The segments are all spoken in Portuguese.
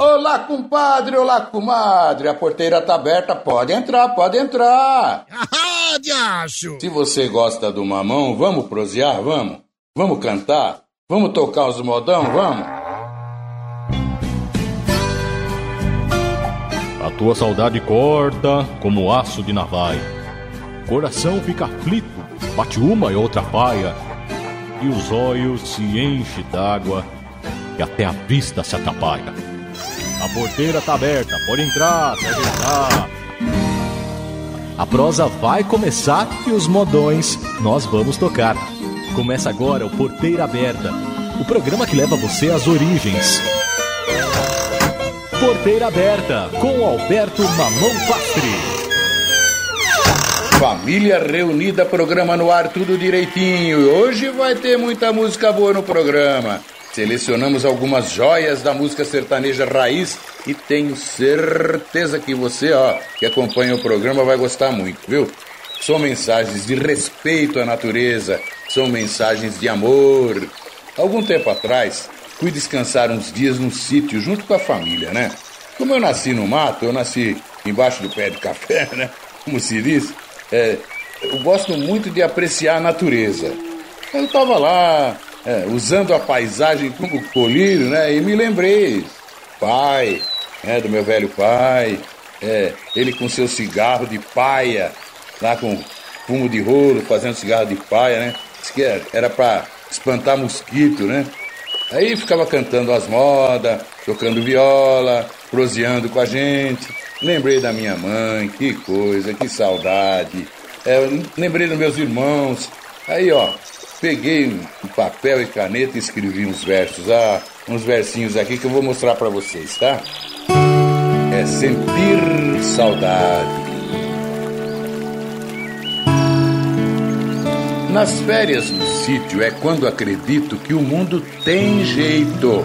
Olá, compadre, olá, comadre. A porteira tá aberta, pode entrar, pode entrar. Ah, diacho! Se você gosta do mamão, vamos prosear, vamos? Vamos cantar? Vamos tocar os modão, vamos? A tua saudade corta como aço de navalha. Coração fica aflito, bate uma e outra paia. E os olhos se enchem d'água e até a vista se atrapalha. A porteira tá aberta, pode entrar, pode entrar. A prosa vai começar e os modões nós vamos tocar. Começa agora o Porteira Aberta, o programa que leva você às origens. Porteira Aberta, com Alberto Mamão Pastri. Família reunida, programa no ar, tudo direitinho. Hoje vai ter muita música boa no programa. Selecionamos algumas joias da música sertaneja raiz e tenho certeza que você, ó, que acompanha o programa vai gostar muito, viu? São mensagens de respeito à natureza, são mensagens de amor. Algum tempo atrás, fui descansar uns dias num sítio junto com a família, né? Como eu nasci no mato, eu nasci embaixo do pé de café, né? Como se diz, é, eu gosto muito de apreciar a natureza. Eu estava lá, é, usando a paisagem como colírio, né? E me lembrei, pai, né, do meu velho pai, é, ele com seu cigarro de paia, lá com fumo de rolo, fazendo cigarro de paia, né? Diz que era para espantar mosquito, né? Aí ficava cantando as modas, tocando viola, proseando com a gente. Lembrei da minha mãe, que coisa, que saudade. É, lembrei dos meus irmãos. Aí, ó, peguei um papel e caneta e escrevi uns versos, ah, uns versinhos aqui que eu vou mostrar para vocês, tá? É sentir saudade. Nas férias no sítio é quando acredito que o mundo tem jeito.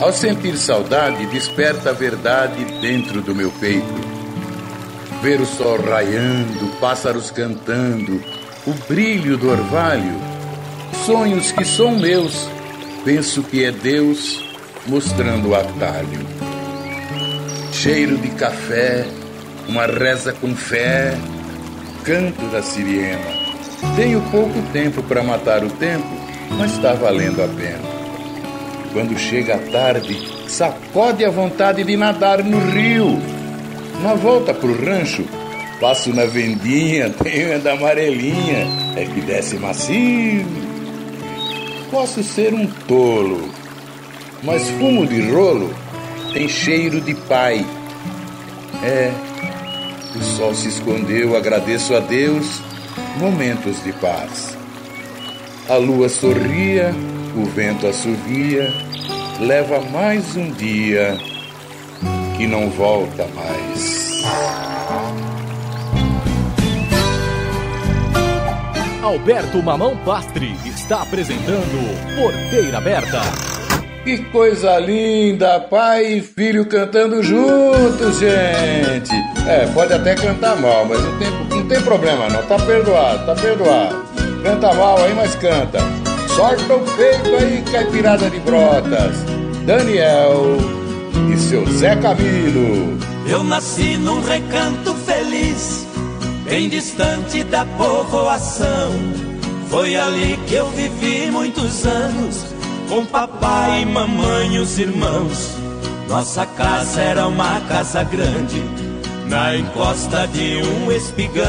Ao sentir saudade, desperta a verdade dentro do meu peito. Ver o sol raiando, pássaros cantando, o brilho do orvalho sonhos que são meus, penso que é Deus mostrando o atalho. Cheiro de café, uma reza com fé, canto da siriema. Tenho pouco tempo para matar o tempo, mas está valendo a pena. Quando chega a tarde, sacode a vontade de nadar no rio. Na volta pro rancho, passo na vendinha, tenho da amarelinha, é que desce macio Posso ser um tolo, mas fumo de rolo tem cheiro de pai. É, o sol se escondeu, agradeço a Deus, momentos de paz. A lua sorria, o vento assovia, leva mais um dia que não volta mais. Alberto Mamão Pastre está apresentando Porteira Aberta. Que coisa linda, pai e filho cantando juntos, gente. É, pode até cantar mal, mas não tem, não tem problema não, tá perdoado, tá perdoado. Canta mal aí, mas canta. Sorta o peito aí, caipirada de brotas. Daniel e seu Zé Camilo. Eu nasci num recanto feliz bem distante da povoação. Foi ali que eu vivi muitos anos, com papai e mamãe os irmãos. Nossa casa era uma casa grande, na encosta de um espigão.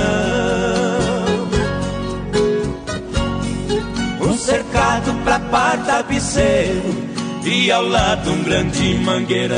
Um cercado pra par tapeceiro, e ao lado um grande mangueirão.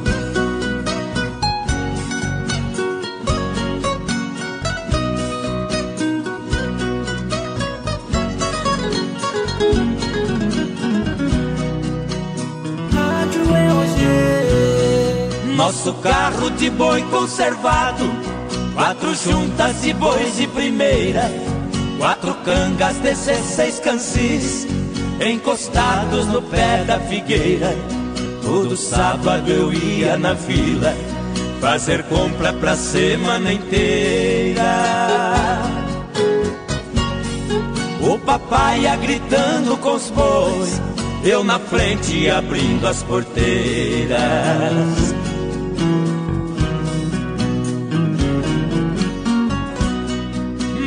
Nosso carro de boi conservado, quatro juntas de bois de primeira, quatro cangas, 16 cansis, encostados no pé da figueira. Todo sábado eu ia na vila fazer compra pra semana inteira. O papai ia gritando com os bois, eu na frente abrindo as porteiras.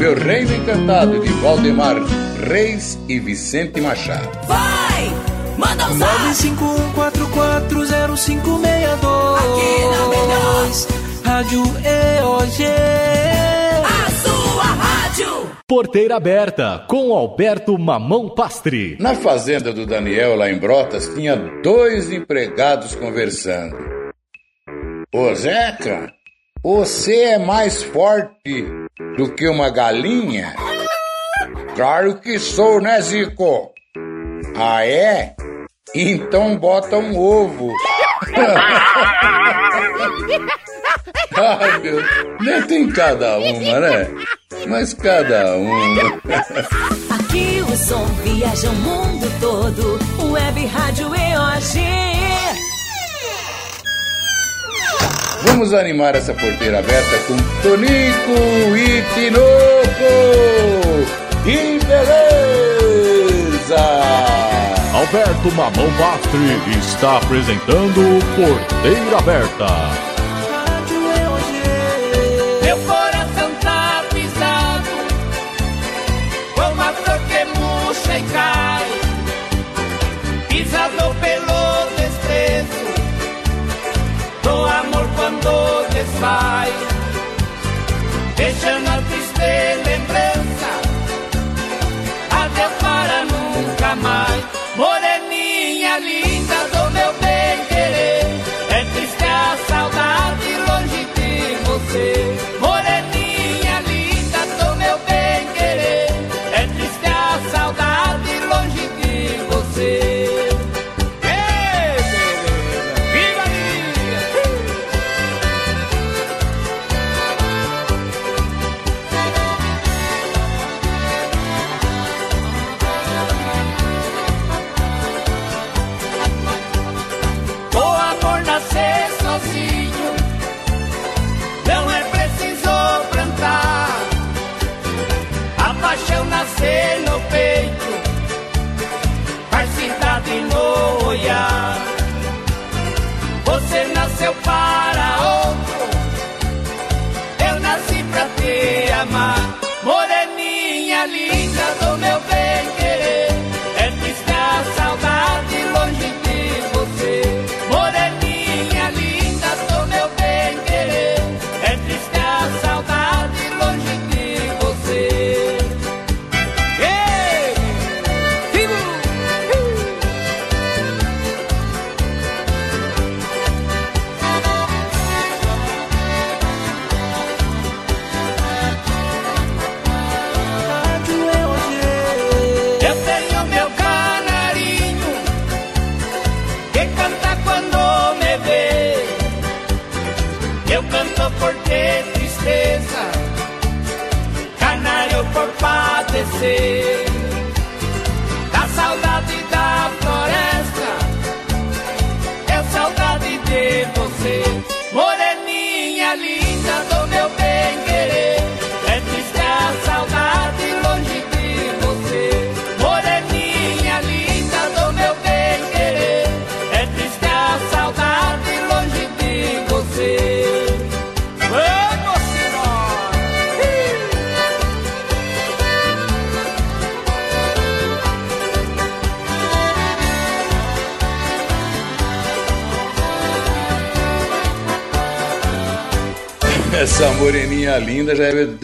meu Reino Encantado, de Valdemar Reis e Vicente Machado. Vai! Manda um zap! 951440562 Aqui na melhor! Rádio EOG A sua rádio! Porteira aberta com Alberto Mamão Pastre. Na fazenda do Daniel, lá em Brotas, tinha dois empregados conversando. Ô Zeca, você é mais forte do que uma galinha? Claro que sou, né, Zico? Ah, é? Então bota um ovo. Ai, meu, nem tem cada uma, né? Mas cada uma. Aqui o som viaja o mundo todo. Web Rádio EOG. Vamos animar essa porteira aberta com Tonico e Tinoco! E beleza! Alberto Mamão Pastre está apresentando Porteira Aberta.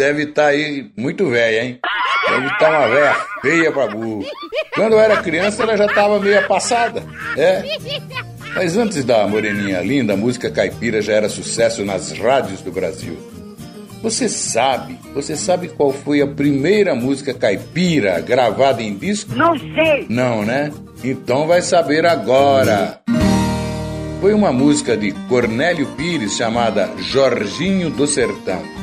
Deve estar aí muito velha, hein? Deve estar uma velha feia pra burro. Quando eu era criança, ela já estava meio passada. É. Mas antes da Moreninha Linda, a música caipira já era sucesso nas rádios do Brasil. Você sabe, você sabe qual foi a primeira música caipira gravada em disco? Não sei. Não, né? Então vai saber agora. Foi uma música de Cornélio Pires chamada Jorginho do Sertão.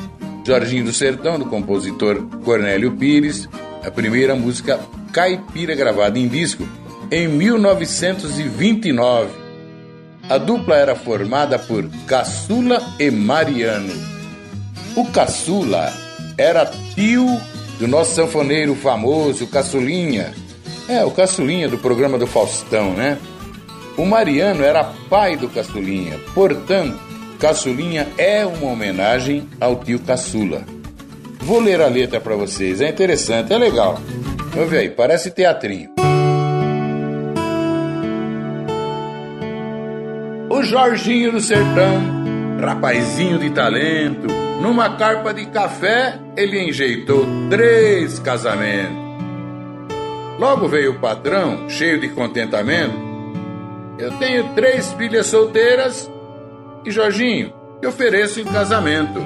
Jorginho do Sertão, do compositor Cornélio Pires, a primeira música caipira gravada em disco em 1929. A dupla era formada por Caçula e Mariano. O Caçula era tio do nosso sanfoneiro famoso, Caçulinha. É, o Caçulinha do programa do Faustão, né? O Mariano era pai do Caçulinha, portanto, Caçulinha é uma homenagem ao tio Caçula. Vou ler a letra para vocês, é interessante, é legal. Ver aí, parece teatrinho. O Jorginho do Sertão, rapazinho de talento, numa carpa de café ele enjeitou três casamentos. Logo veio o patrão, cheio de contentamento. Eu tenho três filhas solteiras e Jorginho, te ofereço em casamento.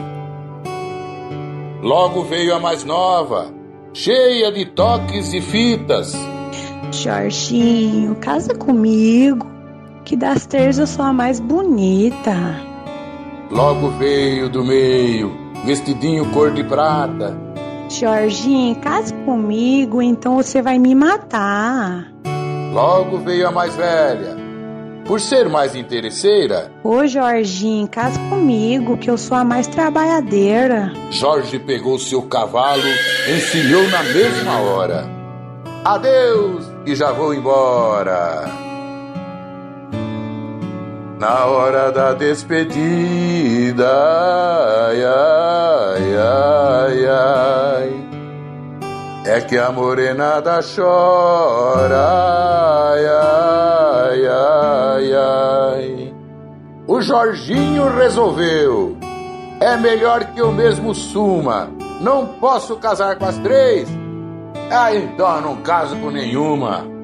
Logo veio a mais nova, cheia de toques e fitas. Jorginho, casa comigo, que das três eu sou a mais bonita. Logo veio do meio, vestidinho cor de prata. Jorginho, casa comigo, então você vai me matar. Logo veio a mais velha, por ser mais interesseira. Ô Jorginho, casa comigo, que eu sou a mais trabalhadeira. Jorge pegou seu cavalo, encilhou na mesma hora. Adeus, e já vou embora. Na hora da despedida, ai, ai, ai, ai, é que a morenada chora, ai, ai, ai, ai. O Jorginho resolveu, é melhor que eu mesmo suma, não posso casar com as três, ah, então não caso com nenhuma.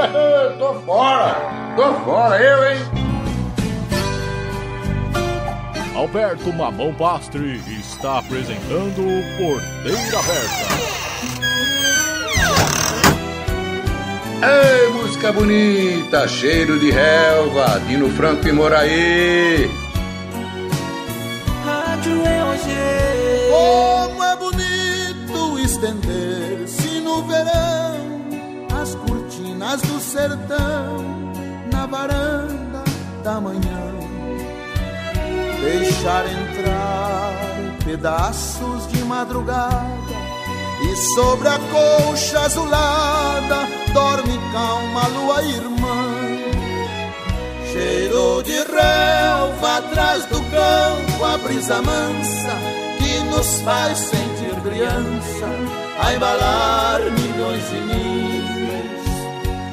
tô fora, tô fora, eu, hein? Alberto Mamão Pastre está apresentando Porteira Aberta. Ei, música bonita, cheiro de relva, Dino Franco e Moraí. Do sertão na varanda da manhã. Deixar entrar pedaços de madrugada e sobre a colcha azulada dorme calma a lua irmã. Cheiro de relva atrás do campo, a brisa mansa que nos faz sentir criança, a embalar milhões e milhas.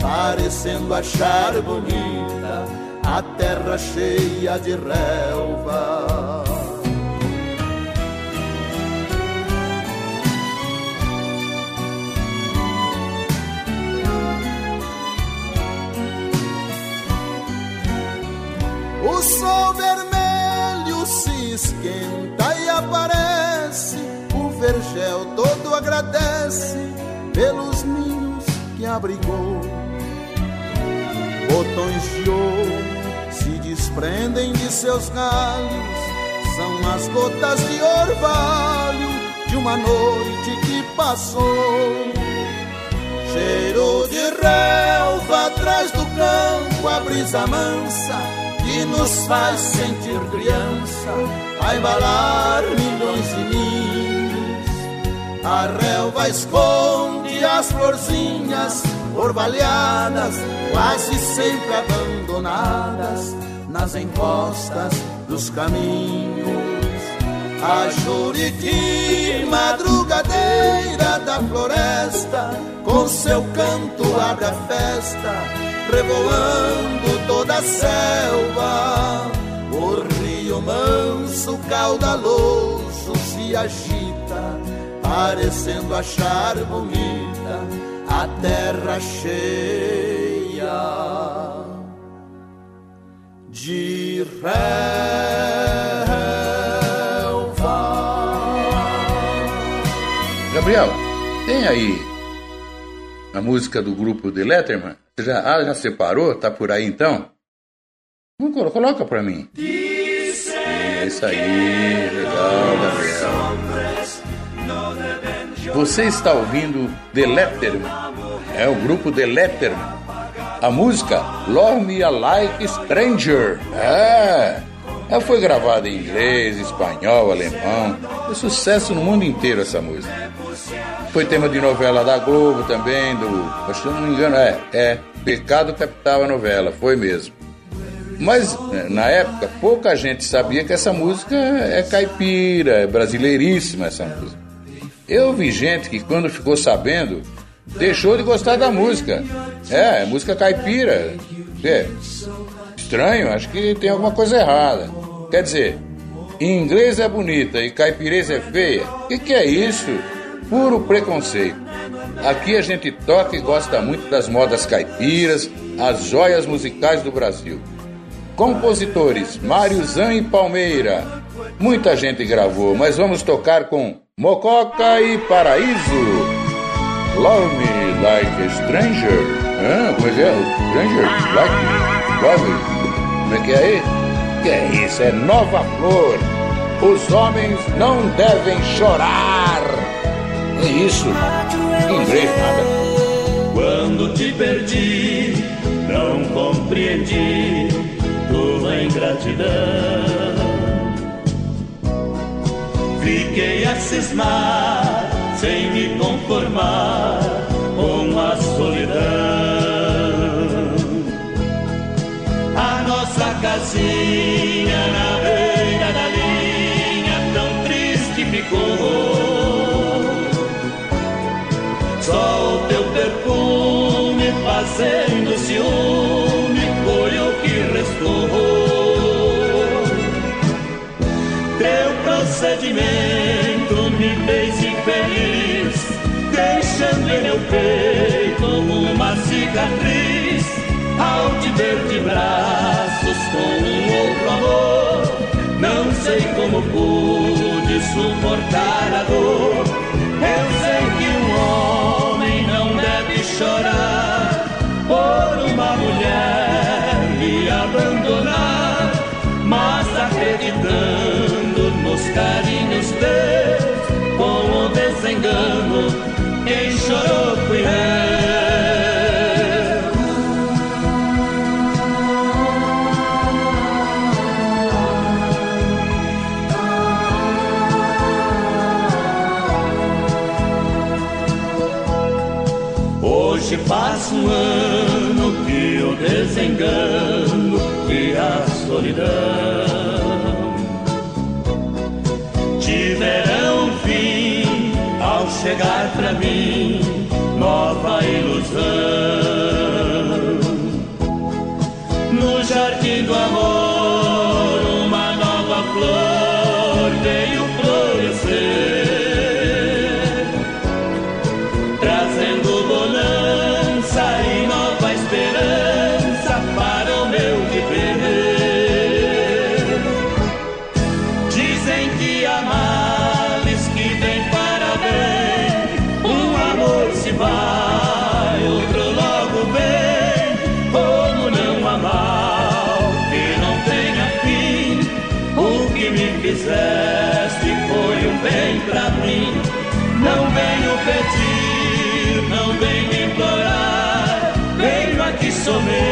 parecendo achar bonita a terra cheia de relva. O sol vermelho se esquenta e aparece. O vergel todo agradece pelos ninhos que abrigou. Botões de ouro se desprendem de seus galhos. São as gotas de orvalho de uma noite que passou. Cheiro de relva atrás do campo, a brisa mansa que nos faz sentir criança, a embalar milhões de ninhos. A relva esconde as florzinhas orvalhadas, quase sempre abandonadas nas encostas dos caminhos. A Juriti, madrugadeira da floresta, com seu canto abre a festa, revoando toda a selva. O rio manso, caudaloso, se agita, parecendo achar bonita a terra cheia de relva. Gabriel, tem aí a música do grupo de Letterman? Você já, ah, já separou? Tá por aí então? Vamos, coloca pra mim. Isso aí, legal, Gabriel. Você está ouvindo The Letterman, é o grupo The Letterman. A música Love Me Like Stranger. É. Ela foi gravada em inglês, espanhol, alemão. Foi sucesso no mundo inteiro essa música. Foi tema de novela da Globo também, do. Acho que não me engano, é, é. Pecado Capital a novela, foi mesmo. Mas né, na época pouca gente sabia que essa música é caipira, é brasileiríssima essa música. Eu vi gente que quando ficou sabendo deixou de gostar da música. É, é música caipira. É, estranho, acho que tem alguma coisa errada. Quer dizer, em inglês é bonita e caipireza é feia. O que, que é isso? Puro preconceito. Aqui a gente toca e gosta muito das modas caipiras, as joias musicais do Brasil. Compositores Mário Zan e Palmeira. Muita gente gravou, mas vamos tocar com Mococa e Paraíso. Love Me Like a Stranger. Ah, como é é? Stranger? Like Love Me. Como é que é aí? Que é isso? É Nova Flor. Os homens não devem chorar. É isso. Em inglês nada. Quando te perdi, não compreendi tua ingratidão. Fiquei a cismar, sem me conformar com a solidão. casinha na peito uma cicatriz ao te ver de braços com um outro amor. Não sei como pude suportar a dor. Hoje faz um ano que o desengano e a solidão. Tiverão fim ao chegar pra mim nova ilusão. No jardim do amor, venho aqui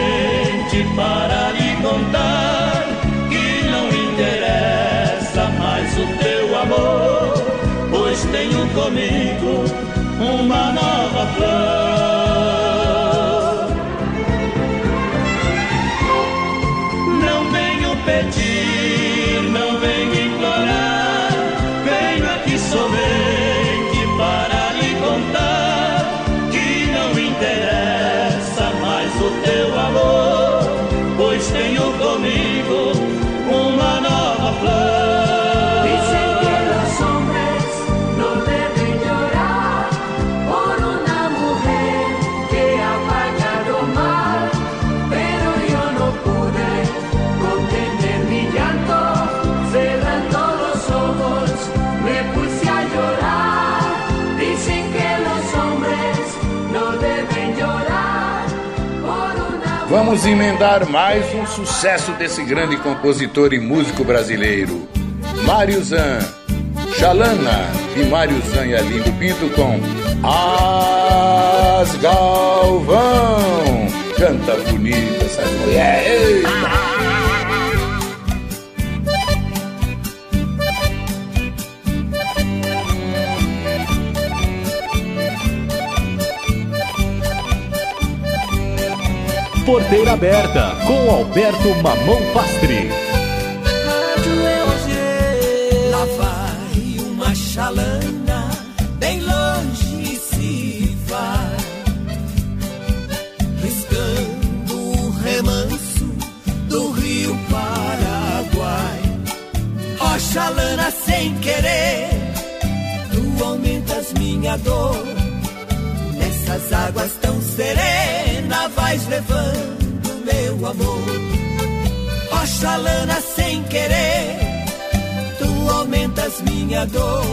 Vamos emendar mais um sucesso desse grande compositor e músico brasileiro, Mário Zan. Xalana de Mário Zan e Alindo Pinto com As Galvão. Canta bonita essa mulher. Porteira aberta com Alberto Mamão Pastri. Lá vai uma chalana, bem longe se vai, riscando o remanso do rio Paraguai. Ó chalana sem querer, tu aumentas minha dor. Nessas águas tão serenas vais levando meu amor. Oxalana sem querer, tu aumentas minha dor.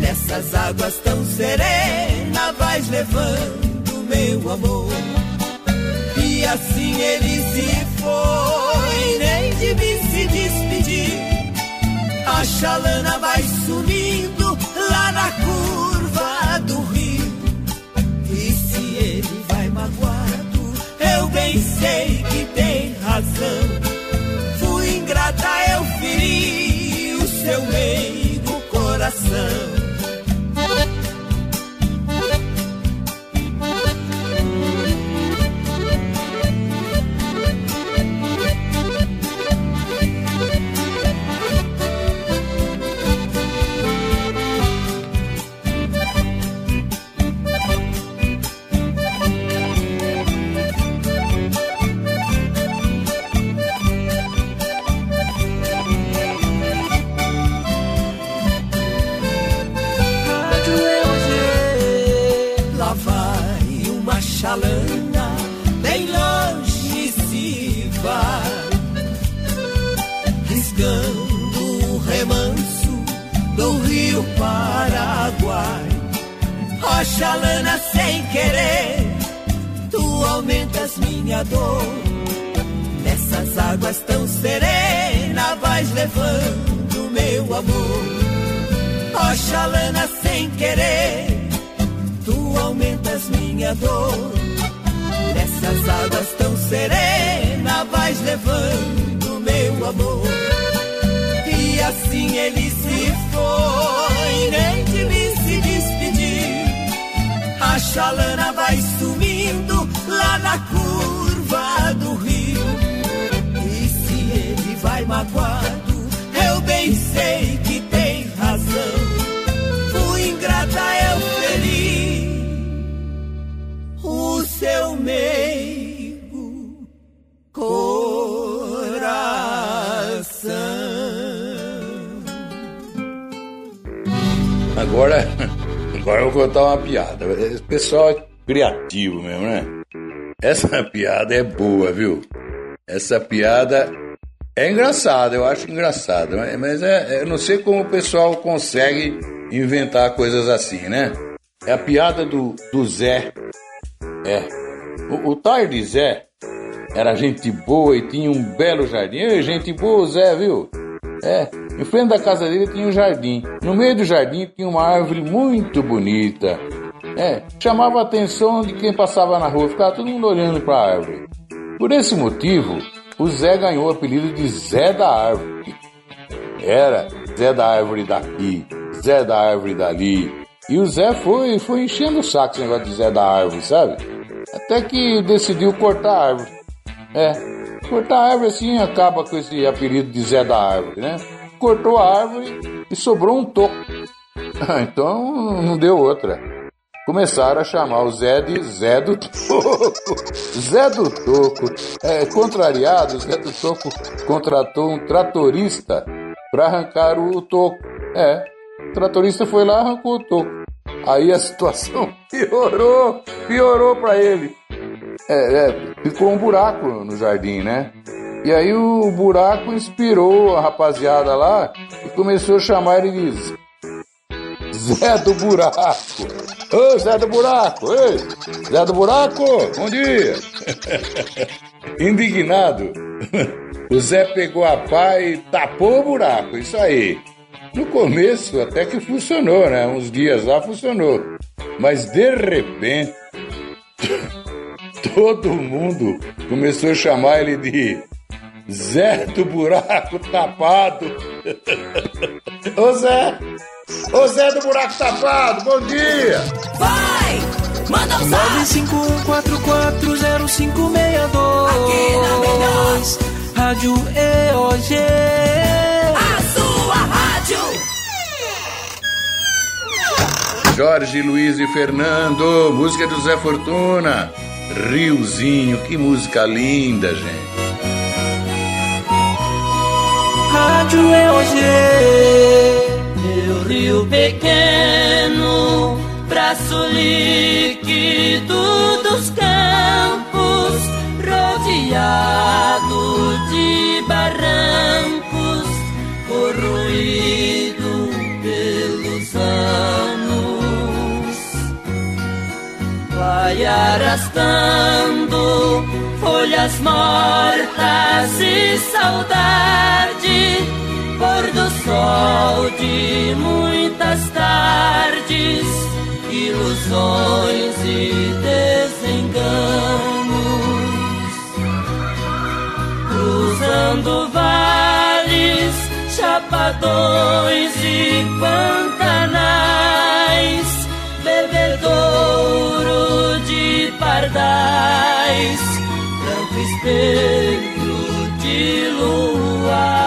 Nessas águas tão serenas vais levando meu amor. E assim ele se foi, nem de mim se despedir. A chalana vai sumindo lá na curva magoado, eu bem sei que tem razão. Fui ingrata, eu feri o seu meigo coração. Ó chalana sem querer, tu aumentas minha dor. Nessas águas tão serenas vais levando meu amor. Ó chalana sem querer, tu aumentas minha dor. Nessas águas tão serenas vais levando meu amor. E assim ele se foi, A chalana vai sumindo lá na curva do rio. E se ele vai magoado, eu bem sei que tem razão. O ingrata é o feliz, o seu meio coração. Agora vou contar uma piada. Esse pessoal é criativo mesmo, né? Essa piada é boa, viu? Essa piada é engraçada, eu acho engraçada, mas- mas é, eu não sei como o pessoal consegue inventar coisas assim, né? É a piada do, do Zé. É. O, o Tarde Zé era gente boa e tinha um belo jardim. Ei, gente boa, Zé, viu? É, em frente da casa dele tinha um jardim. No meio do jardim tinha uma árvore muito bonita. É, chamava a atenção de quem passava na rua, ficava todo mundo olhando para a árvore. Por esse motivo, o Zé ganhou o apelido de Zé da Árvore. Era Zé da Árvore daqui, Zé da Árvore dali. E o Zé foi, foi enchendo o saco esse negócio de Zé da Árvore, sabe? Até que decidiu cortar a árvore. É, cortar a árvore assim acaba com esse apelido de Zé da Árvore, né? Cortou a árvore e sobrou um toco. Ah, Então não deu outra. Começaram a chamar o Zé de Zé do Toco. Zé do Toco. É, contrariado, Zé do Toco contratou um tratorista para arrancar o toco. É, o tratorista foi lá e arrancou o toco. Aí a situação piorou, piorou para ele. É, é, ficou um buraco no jardim, né? E aí o buraco inspirou a rapaziada lá e começou a chamar ele de Zé do Buraco. Ô Zé do Buraco, ei! Zé do Buraco, bom dia! Indignado, o Zé pegou a pá e tapou o buraco, isso aí. No começo até que funcionou, né? Uns dias lá funcionou. Mas de repente, todo mundo começou a chamar ele de Zé do Buraco Tapado. Ô Zé! Ô Zé do Buraco Tapado, bom dia! Vai! Manda um zap! 951440562 Aqui na melhor. Rádio EOG A sua rádio! Jorge Luiz e Fernando, música do Zé Fortuna. Riozinho, que música linda, gente. Rádio EOG Meu rio pequeno, braço líquido dos campos, rodeado de barrancos, corroído pelos anos. Vai arrastando folhas mortas e saudade, pôr do sol de muitas tardes, ilusões e desenganos, cruzando vales, chapadões e pantanais, bebedouro de pardais, branco espelho de luar.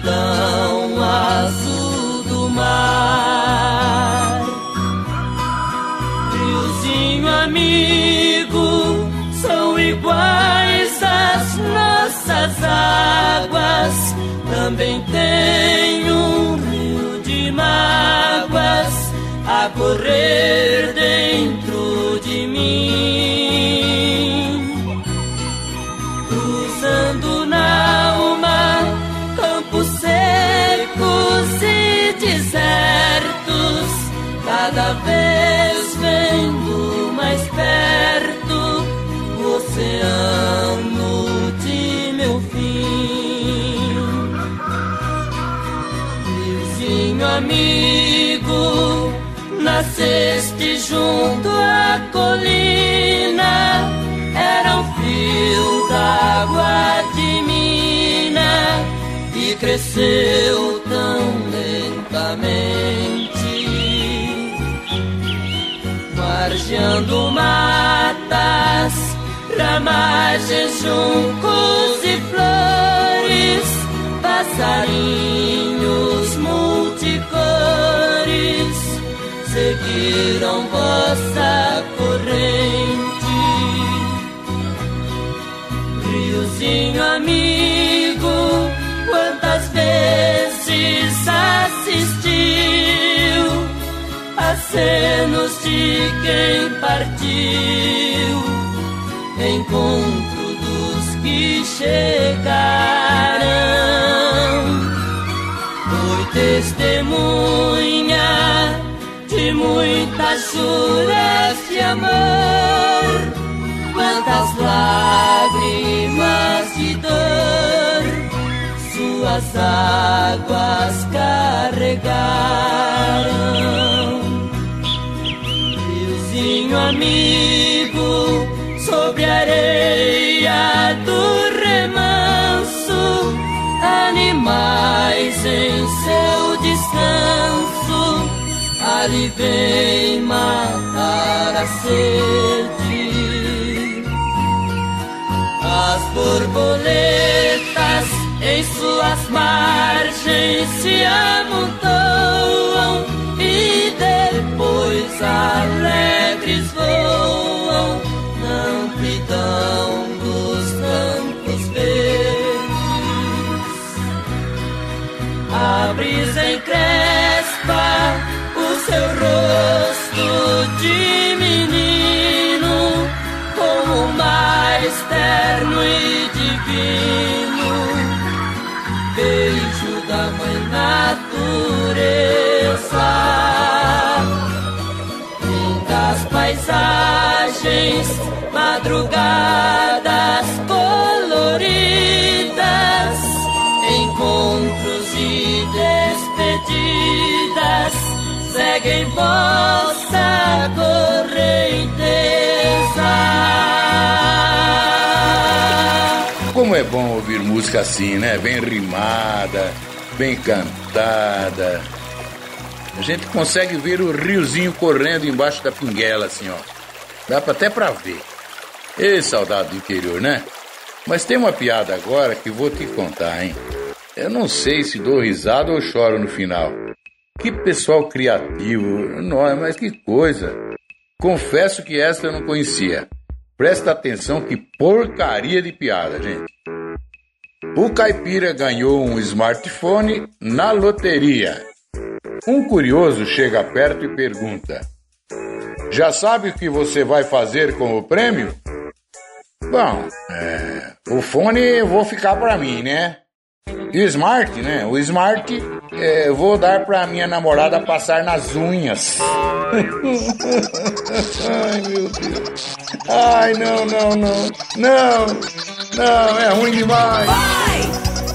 Amplidão azul do mar. Riozinho amigo, são iguais às nossas águas. Também tem um rio de mágoas a correr dentro cada vez vendo mais perto o oceano de meu fim. Vizinho amigo, nasceste junto à colina, era um fio d'água de mina e cresceu tão lentamente margeando matas, ramagens, juncos e flores, passarinhos multicores, seguiram vossa corrente. Riozinho amigo, quantas vezes assistiu acenos de quem partiu, encontro dos que chegaram. Foi testemunha de muitas juras de amor, quantas lágrimas de dor suas águas carregaram. Amigo, sobre a areia do remanso, animais em seu descanso, ali vem matar a sede. As borboletas em suas margens se amontoam e depois alegres brisa encrespa o seu rosto de menino como o mais terno e divino beijo da mãe natureza. Lindas paisagens, madrugadas seguem vossa correnteza. Como é bom ouvir música assim, né? Bem rimada, bem cantada. A gente consegue ver o riozinho correndo embaixo da pinguela, assim, ó. Dá até pra ver. Ê, saudade do interior, né? Mas tem uma piada agora que vou te contar, hein? Eu não sei se dou risada ou choro no final. Que pessoal criativo. Nossa, mas que coisa. Confesso que esta eu não conhecia. Presta atenção que porcaria de piada, gente. O caipira ganhou um smartphone na loteria. Um curioso chega perto e pergunta: Já sabe o que você vai fazer com o prêmio? Bom, é, o fone vou ficar pra mim, né? E o smart, né? O smart é, eu vou dar pra minha namorada passar nas unhas. Ai, meu Deus. Ai, não, não, não. Não, não, é ruim demais. Vai!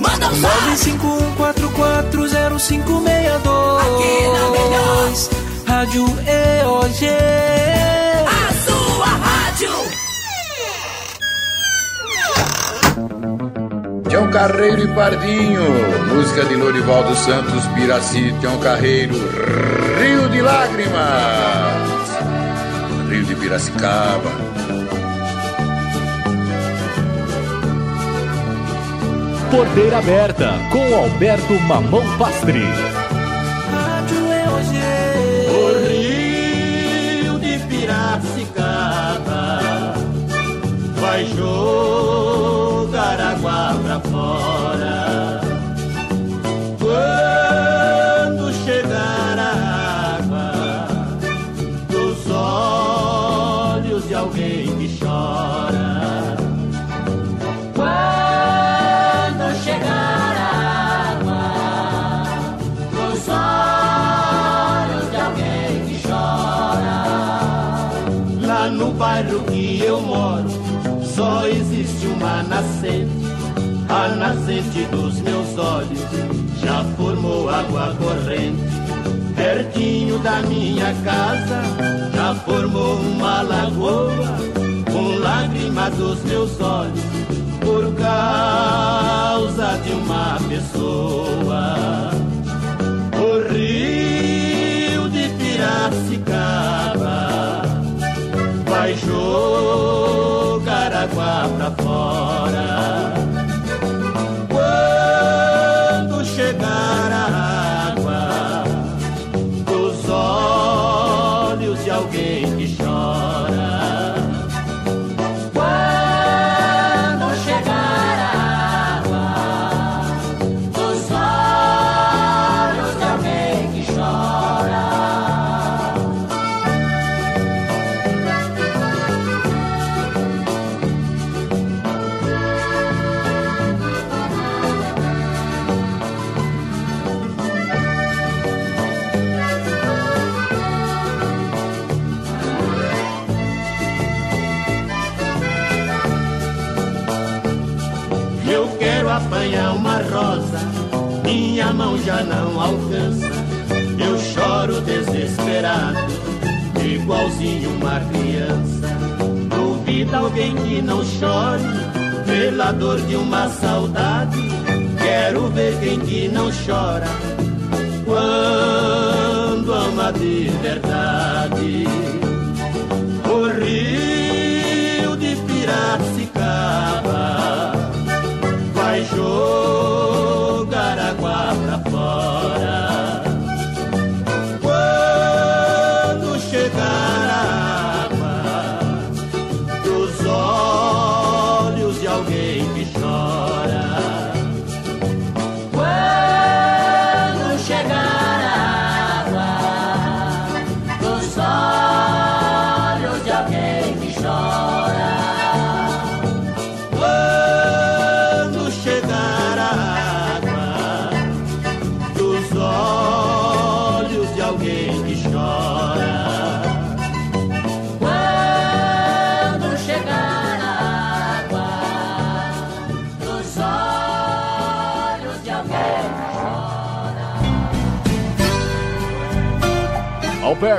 Manda um zap! 951440562 Aqui na melhor. Rádio EOG A sua rádio! Tião Carreiro e Pardinho, música de Lorivaldo Santos, Piraci, Tião Carreiro, Rio de Lágrimas, Rio de Piracicaba. Porteira aberta com Alberto Mamão Pastre. Rádio EOG O rio de Piracicaba vai jogar água A nascente dos meus olhos já formou água corrente. Pertinho da minha casa já formou uma lagoa com lágrimas dos meus olhos por causa de uma pessoa. O rio de Piracicaba vai jogar água pra fora. Já não alcança. Eu choro desesperado, igualzinho uma criança. Duvida alguém que não chore, pela dor de uma saudade. Quero ver quem que não chora, quando ama de verdade.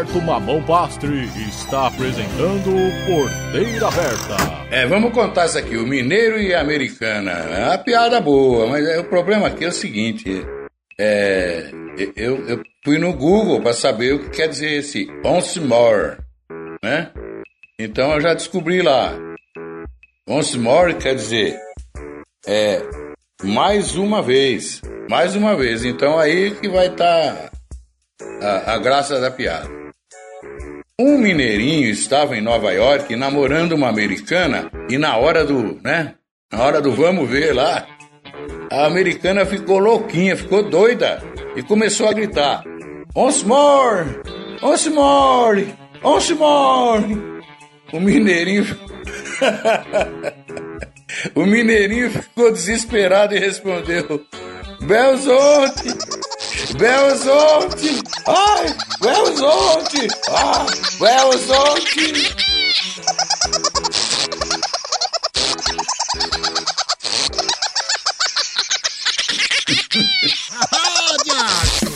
Alberto Mamão Pastre está apresentando Porteira Aberta. É, vamos contar isso aqui, o mineiro e a americana. É uma piada boa, mas é, o problema aqui é o seguinte: é, eu, eu fui no Google para saber o que quer dizer esse once more, né? Então eu já descobri lá. Once more quer dizer é mais uma vez, mais uma vez. Então aí que vai estar a, a graça da piada. Um mineirinho estava em Nova York namorando uma americana e na hora do, né? Na hora do vamos ver lá, a americana ficou louquinha, ficou doida e começou a gritar: Once more! Once more! Once more! O mineirinho. o mineirinho ficou desesperado e respondeu: Belzonte! Belzonte! Ai! Belzonte! Ah! Belzonte!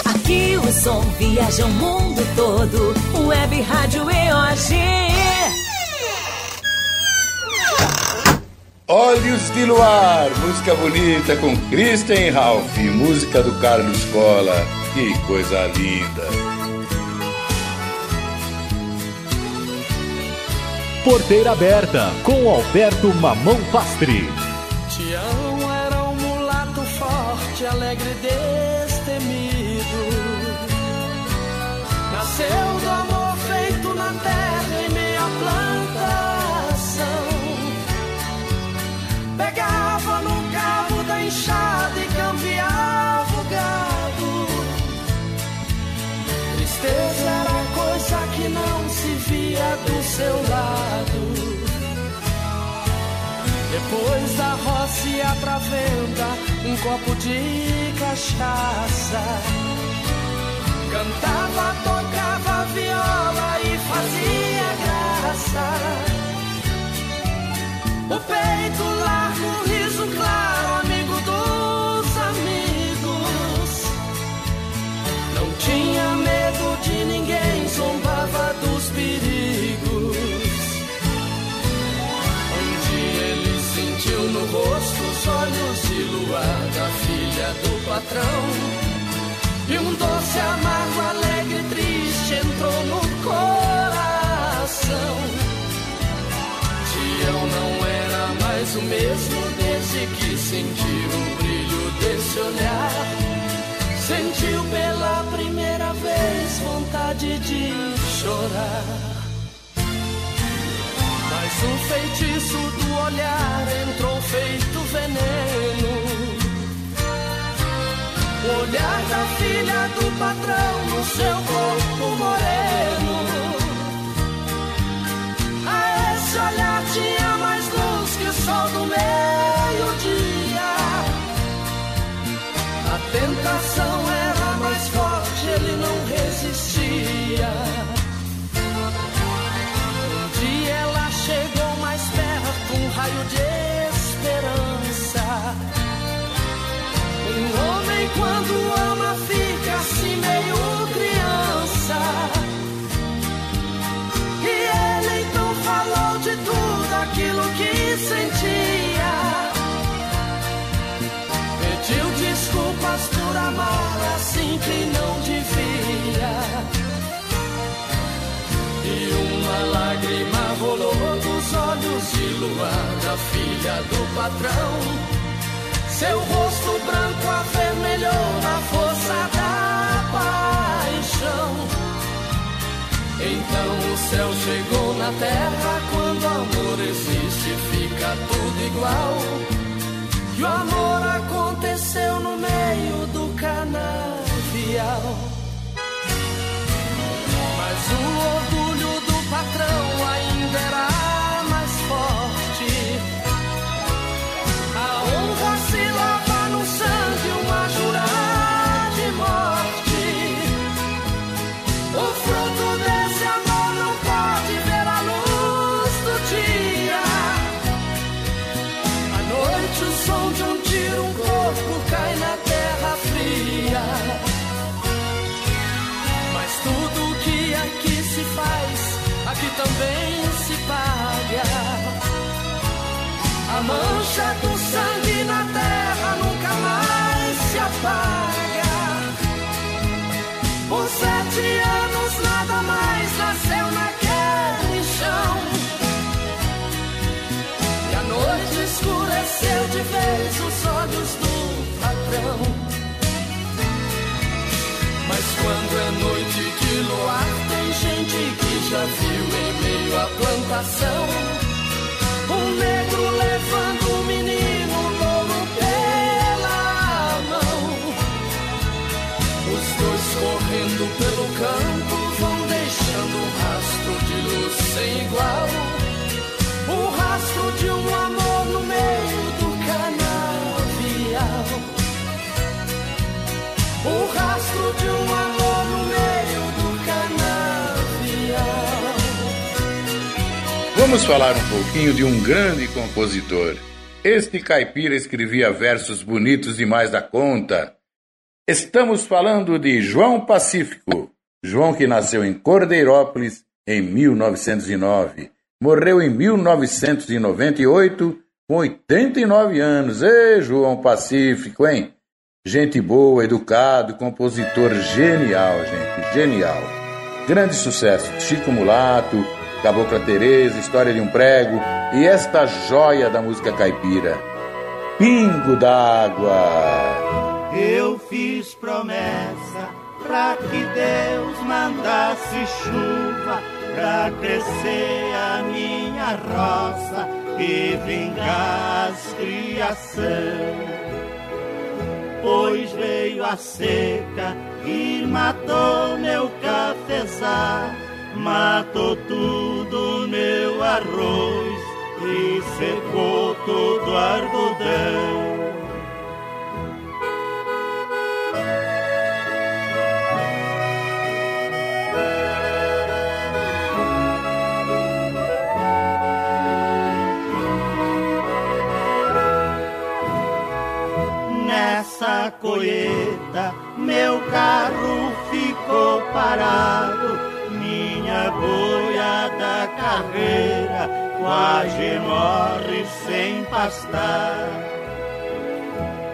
Aqui o som viaja o mundo todo. Web Rádio EOG. Olhos de Luar, música bonita com Kristen Ralph, música do Carlos Cola. Que coisa linda! Porteira Aberta com Alberto Mamão Pastre. Tião era um mulato forte, alegre e Depois da roça ia pra venda um copo de cachaça. Cantava, tocava viola e fazia graça. O peito largo, o riso claro, amigo dos amigos. Não tinha sentiu no rosto os olhos de luar da filha do patrão. E um doce, amargo, alegre, triste entrou no coração. Tião não era mais o mesmo desde que sentiu o brilho desse olhar. Sentiu pela primeira vez vontade de chorar. Mas o feitiço do olhar entrou feito veneno. O olhar da filha do patrão no seu corpo moreno. A esse olhar tinha mais luz que o sol do meio-dia. A tentação olhos de luar da filha do patrão. Seu rosto branco avermelhou na força da paixão. Então o céu chegou na terra. Quando amor existe, fica tudo igual. E o amor aconteceu no meio do canavial. Mas o orgulho do patrão também se paga. A mancha do sangue na terra nunca mais se apaga. Por sete anos nada mais nasceu naquele chão. E a noite escureceu de vez os olhos do patrão. Mas quando é noite gente que já viu em meio à plantação. Um negro levando um menino louro pela mão. Os dois correndo pelo campo vão deixando um rastro de luz sem igual. O rastro de um amor no meio do canavial. O rastro de um amor Vamos falar um pouquinho de um grande compositor. Este caipira escrevia versos bonitos demais da conta. Estamos falando de João Pacífico. João que nasceu em Cordeirópolis em 1909. Morreu em 1998 com 89 anos. Ê, João Pacífico, hein? Gente boa, educado, compositor genial, gente, genial. Grande sucesso. Chico Mulato, Cabocla Teresa, História de um Prego e esta joia da música caipira, Pingo d'Água. Eu fiz promessa pra que Deus mandasse chuva pra crescer a minha roça e vingar as criação. Pois veio a seca e matou meu cafezal, matou tudo meu arroz e secou todo algodão. Nessa colheita, meu carro ficou parado, minha boiada carreira quase morre sem pastar.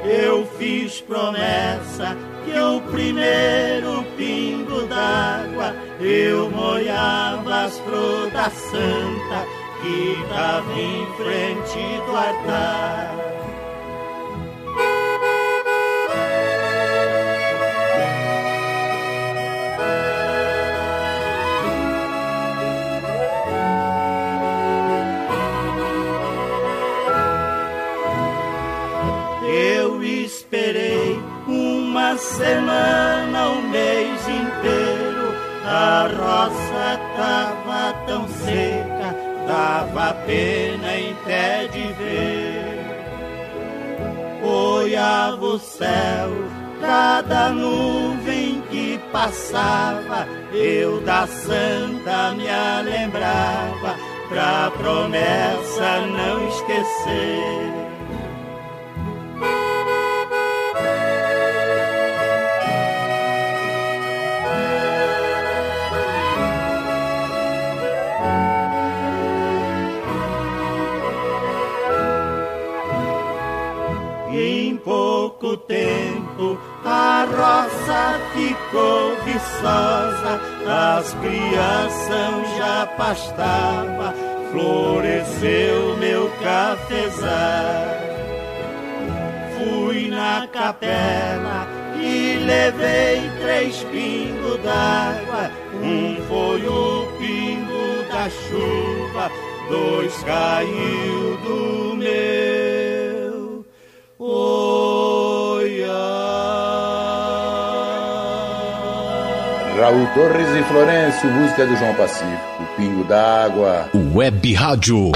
Eu fiz promessa que o primeiro pingo d'água eu molhava as frutas santa que tava em frente do altar. Semana, um mês inteiro. A roça tava tão seca, dava pena em pé de ver. Olhava o céu, cada nuvem que passava, eu da santa me lembrava, pra promessa não esquecer. A roça ficou viçosa, as crianças já pastava, floresceu meu cafezal. Fui na capela e levei três pingos d'água, um foi o pingo da chuva, dois caiu do meu olhar. Raul Torres e Florencio, música do João Pacífico, Pingo d'Água. Web Rádio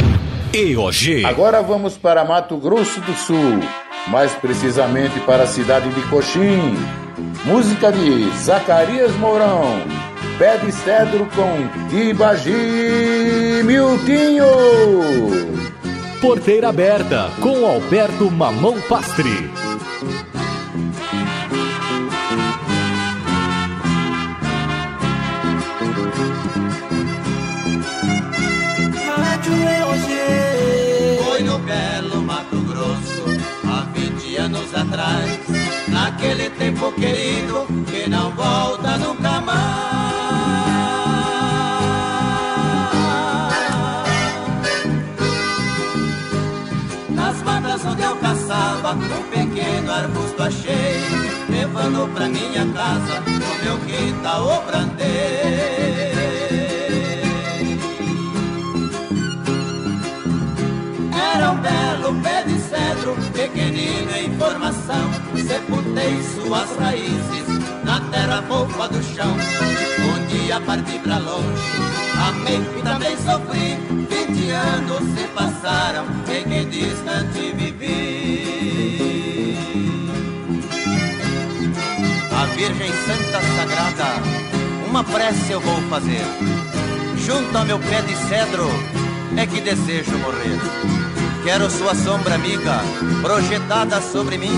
EOG. Agora vamos para Mato Grosso do Sul, mais precisamente para a cidade de Coxim. Música de Zacarias Mourão, Pé de Cedro com Ibagi Miltinho. Porteira aberta com Alberto Mamão Pastre. Anos atrás. Naquele tempo querido que não volta nunca mais. Nas matas onde eu caçava, um pequeno arbusto achei, levando pra minha casa, no meu quintal o belo pé de cedro, pequenino em formação. Sepultei suas raízes na terra fofa do chão. Um dia parti pra longe, amei e também sofri. Vinte anos se passaram, em que distante vivi. A Virgem Santa Sagrada, uma prece eu vou fazer. Junto ao meu pé de cedro, é que desejo morrer. Quero sua sombra amiga projetada sobre mim,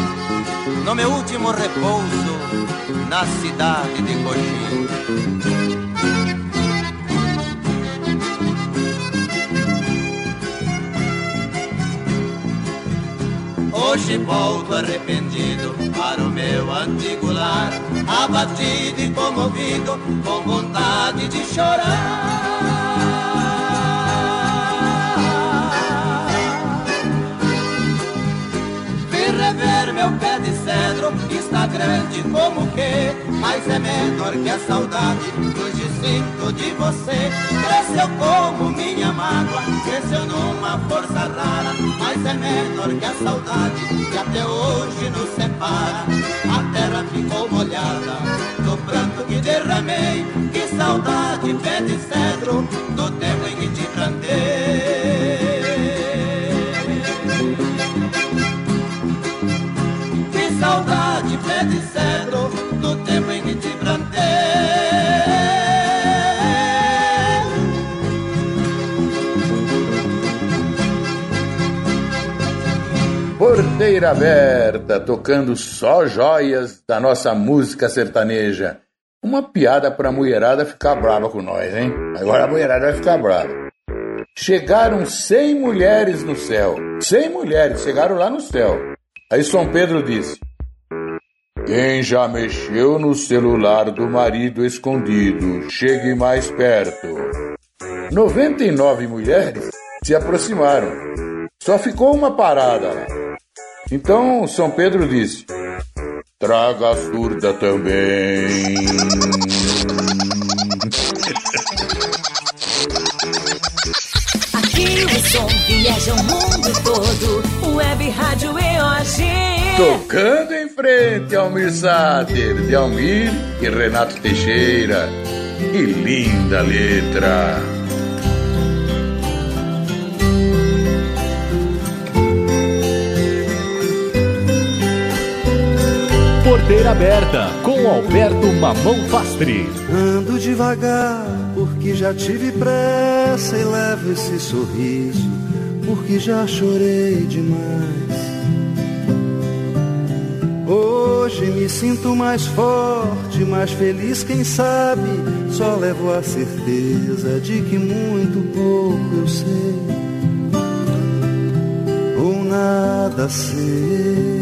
no meu último repouso, na cidade de Coxim. Hoje volto arrependido para o meu antigo lar, abatido e comovido, com vontade de chorar. Vim rever meu pé de cedro, está grande como que, mas é menor que a saudade hoje sinto de você. Cresceu como minha mágoa, cresceu numa força rara, mas é menor que a saudade que até hoje nos separa. A terra ficou molhada do pranto que derramei, que saudade pé de cedro do tempo em que te plantei. Porteira aberta, tocando só joias da nossa música sertaneja. Uma piada pra mulherada ficar brava com nós, hein? Agora a mulherada vai ficar brava. Chegaram 100 mulheres no céu. 100 mulheres chegaram lá no céu. Aí São Pedro disse: Quem já mexeu no celular do marido escondido, chegue mais perto. 99 mulheres se aproximaram. Só ficou uma parada lá. Então São Pedro disse: Traga a surda também. Aqui o som viaja o mundo todo. Web Rádio EOG. Tocando em frente. Almir Sater, de Almir e Renato Teixeira. Que linda letra! Porteira Aberta, com Alberto Mamão Fastre. Ando devagar, porque já tive pressa e levo esse sorriso, porque já chorei demais. Hoje me sinto mais forte, mais feliz, quem sabe? Só levo a certeza de que muito pouco eu sei, ou nada sei.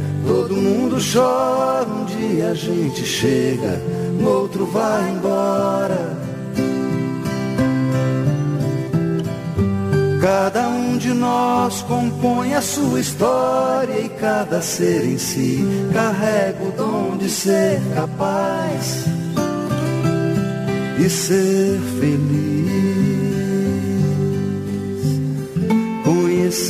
todo mundo chora um dia a gente chega, no outro vai embora. Cada um de nós compõe a sua história e cada ser em si carrega o dom de ser capaz e ser feliz.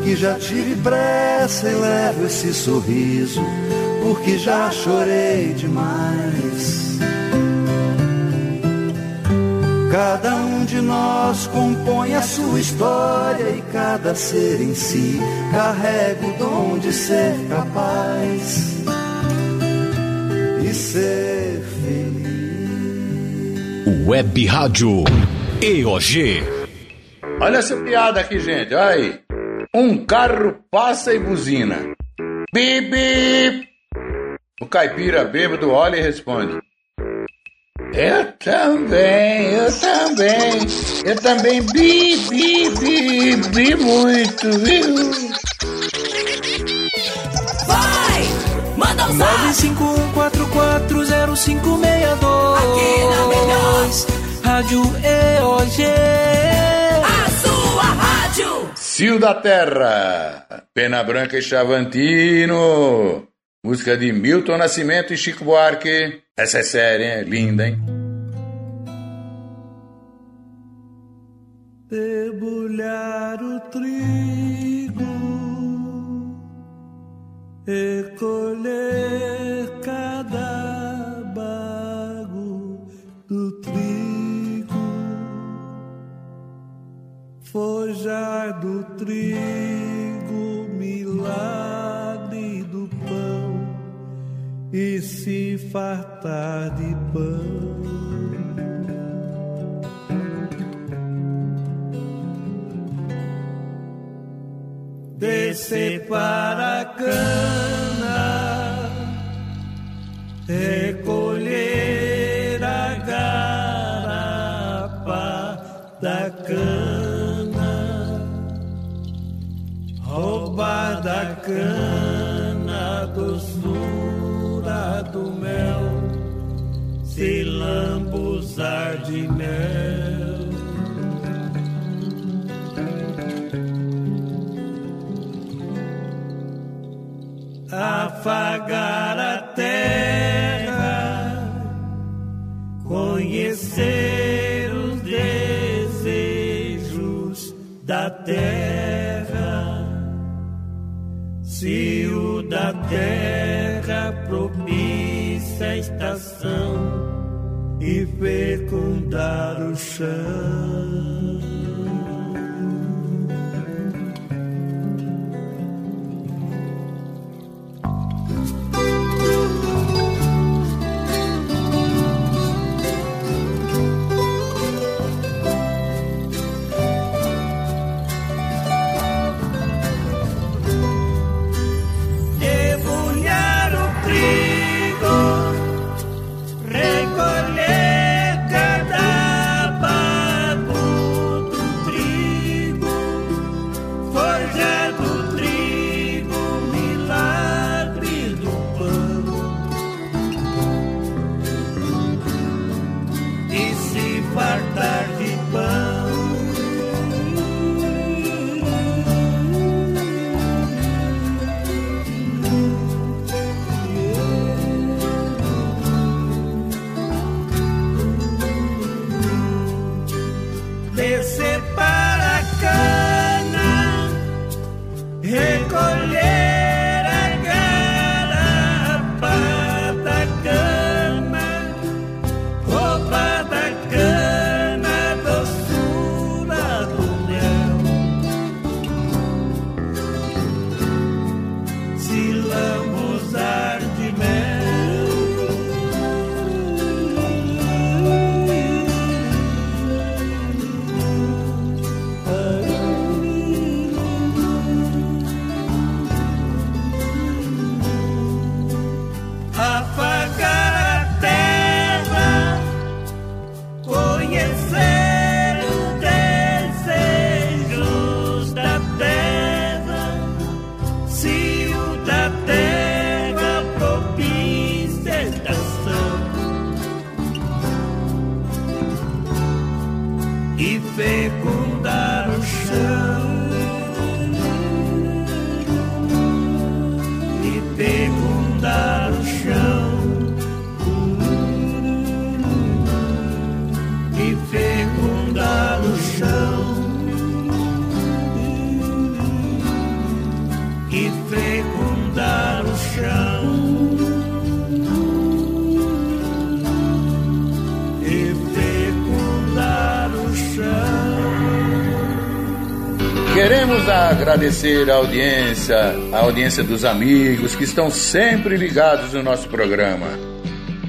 porque já tive pressa e levo esse sorriso, porque já chorei demais. Cada um de nós compõe a sua história e cada ser em si carrega o dom de ser capaz e ser feliz. Web Rádio EOG. Olha essa piada aqui, gente. Olha aí. Um carro passa e buzina. Bip, bip. O caipira bêbado olha e responde. Eu também, eu também. Eu também bi, bi, bi, bi muito, viu? Vai! Manda um zap! 951440562 Aqui na melhor. Rádio EOG! Cio da Terra. Pena Branca e Chavantino. Música de Milton Nascimento e Chico Buarque. Essa é séria, hein? Linda, hein? debulhar o trigo e colher forjar do trigo milagre do pão e se fartar de pão. descer para a cana, God. Agradecer a audiência, a audiência dos amigos que estão sempre ligados no nosso programa.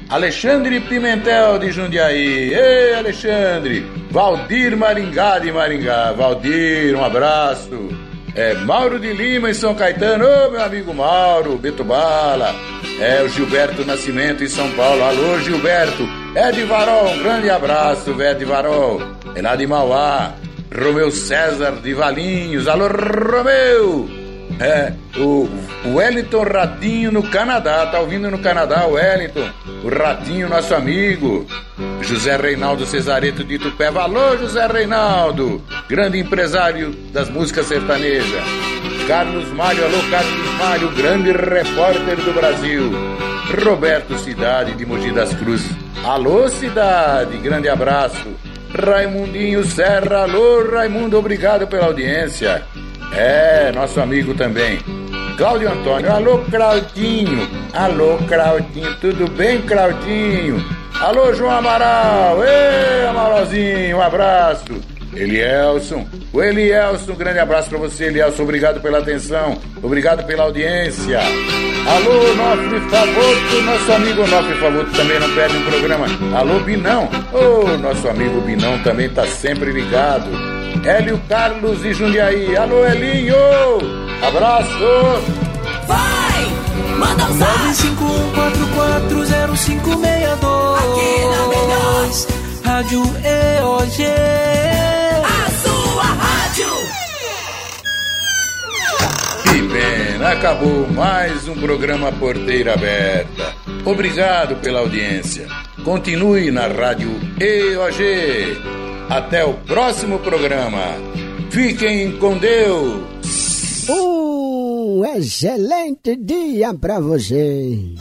Alexandre Pimentel de Jundiaí. Ei, Alexandre! Valdir Maringá de Maringá. Valdir, um abraço. É, Mauro de Lima em São Caetano. Ô, meu amigo Mauro, Beto Bala. É, o Gilberto Nascimento em São Paulo. Alô, Gilberto. Ed Varol, um grande abraço, Ed Varol. É lá de Mauá. Romeu César de Valinhos. Alô, Romeu! É, o Wellington Ratinho no Canadá. Tá ouvindo no Canadá, o Wellington? O Ratinho, nosso amigo. José Reinaldo Cesareto de Itupeva. Alô, José Reinaldo! Grande empresário das músicas sertanejas. Carlos Mário, alô, Carlos Mário, grande repórter do Brasil. Roberto Cidade de Mogi das Cruzes. Alô, Cidade, grande abraço. Raimundinho Serra, alô, Raimundo, obrigado pela audiência. É, nosso amigo também. Cláudio Antônio, alô, Claudinho. Alô, Claudinho, tudo bem, Claudinho? Alô, João Amaral. Ei, Amaralzinho, um abraço. Elielson, o Elielson, um grande abraço para você, Elielson. Obrigado pela atenção, obrigado pela audiência. Alô, Nofre Favorto, nosso amigo Nofre Favorto também não perde um programa. Alô, Binão, ô, nosso amigo Binão também tá sempre ligado. Hélio Carlos de Jundiaí, alô, Elinho, abraço. Vai! Manda um zap! 951440562 Aqui na melhor. Rádio EOG Rádio! Acabou mais um programa Porteira Aberta. Obrigado pela audiência. Continue na Rádio EOG. Até o próximo programa. Fiquem com Deus. Um excelente dia para vocês.